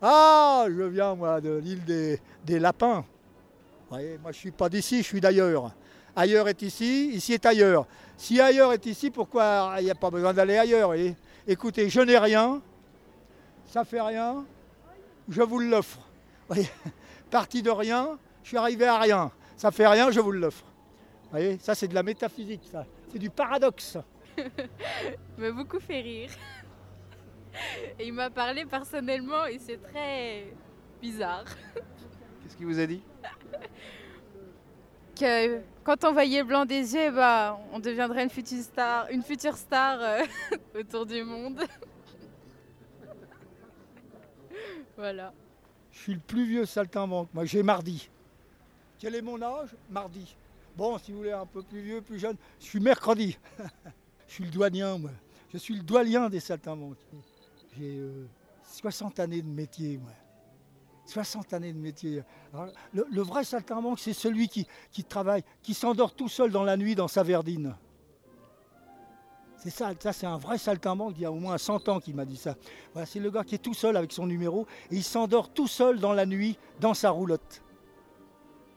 Ah, je viens moi de l'île des, lapins. Vous voyez, moi je suis pas d'ici, je suis d'ailleurs. Ailleurs est ici, ici est ailleurs. Si ailleurs est ici, pourquoi il n'y a pas besoin d'aller ailleurs Écoutez, je n'ai rien, ça fait rien, je vous l'offre. Parti de rien, je suis arrivé à rien. Ça fait rien, je vous l'offre. Vous voyez? Ça, c'est de la métaphysique, ça. C'est du paradoxe. m'a beaucoup fait rire. Et il m'a parlé personnellement et c'est très bizarre. Qu'est-ce qu'il vous a dit? Que quand on voyait blanc des yeux, bah, on deviendrait une future star, une future star euh, autour du monde. voilà. Je suis le plus vieux saltimbanque. Moi, j'ai mardi. Quel est mon âge? Mardi. Bon, si vous voulez un peu plus vieux, plus jeune, je suis mercredi. je suis le douanien, moi. Je suis le douanien des saltimbanques. J'ai 60 euh, années de métier, moi. 60 années de métier. le, vrai saltimbanque, c'est celui qui, travaille, qui s'endort tout seul dans la nuit dans sa verdine. C'est ça, c'est un vrai saltimbanque il y a au moins 100 ans qui m'a dit ça. Voilà, c'est le gars qui est tout seul avec son numéro et il s'endort tout seul dans la nuit dans sa roulotte.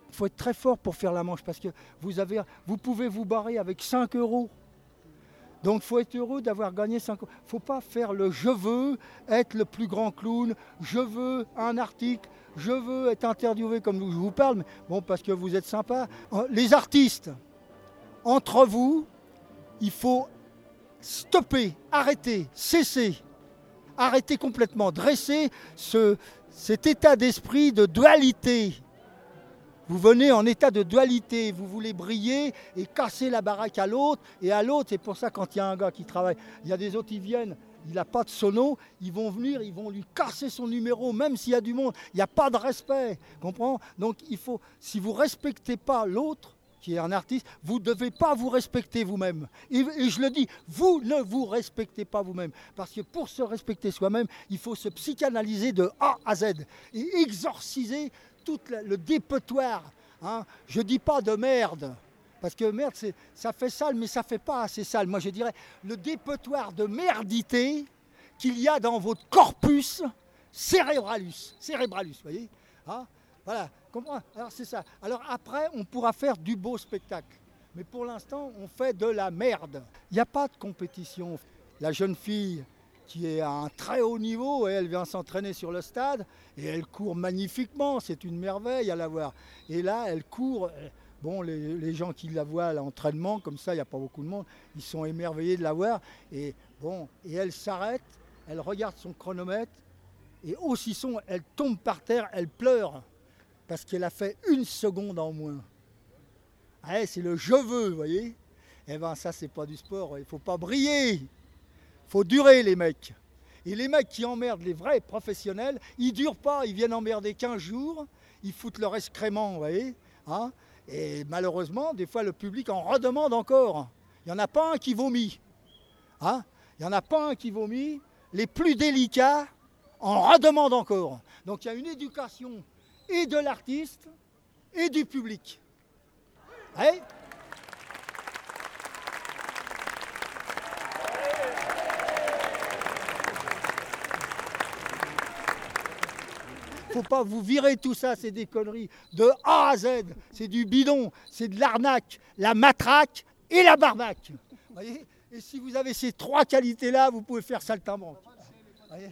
Il faut être très fort pour faire la manche parce que vous, vous pouvez vous barrer avec 5 euros. Donc il faut être heureux d'avoir gagné 5 euros. Il ne faut pas faire le je veux être le plus grand clown, je veux un article, je veux être interviewé comme je vous parle, mais bon, parce que vous êtes sympa. Euh, les artistes, entre vous, il faut stopper, arrêter, cesser, arrêter complètement, dresser ce, cet état d'esprit de dualité vous venez en état de dualité, vous voulez briller et casser la baraque à l'autre et à l'autre. C'est pour ça quand il y a un gars qui travaille, il y a des autres qui viennent, il n'a pas de sono, ils vont venir, ils vont lui casser son numéro, même s'il y a du monde. Il n'y a pas de respect, comprends? Donc il faut, si vous ne respectez pas l'autre, qui est un artiste, vous ne devez pas vous respecter vous-même. Et, et, je le dis, vous ne vous respectez pas vous-même. Parce que pour se respecter soi-même, il faut se psychanalyser de A à Z et exorciser tout le dépotoir. Hein. Je ne dis pas de merde, parce que merde, ça fait sale, mais ça ne fait pas assez sale. Moi, je dirais le dépotoir de merdité qu'il y a dans votre corpus cérébralus. Cérébralus, vous voyez hein. Voilà, comprends Alors, c'est ça. Alors, après, on pourra faire du beau spectacle. Mais pour l'instant, on fait de la merde. Il n'y a pas de compétition. La jeune fille, qui est à un très haut niveau et elle vient s'entraîner sur le stade et elle court magnifiquement, c'est une merveille à la voir. Et là, elle court, bon, les, gens qui la voient à l'entraînement, comme ça, il n'y a pas beaucoup de monde, ils sont émerveillés de la voir. Et bon, et elle s'arrête, elle regarde son chronomètre et aussi son, elle tombe par terre, elle pleure parce qu'elle a fait une seconde en moins. Ah, c'est le je veux, vous voyez? Eh bien, ça, c'est pas du sport, il ne faut pas briller faut durer les mecs. Et les mecs qui emmerdent les vrais professionnels, ils durent pas, ils viennent emmerder 15 jours, ils foutent leur excrément, vous voyez. Hein et malheureusement, des fois, le public en redemande encore. Il n'y en a pas un qui vomit. Hein il n'y en a pas un qui vomit. Les plus délicats en redemandent encore. Donc il y a une éducation et de l'artiste et du public. Faut pas vous virer tout ça, c'est des conneries. De A à Z, c'est du bidon, c'est de l'arnaque, la matraque et la barbaque. et si vous avez ces trois qualités-là, vous pouvez faire saltimbanque. Voyez?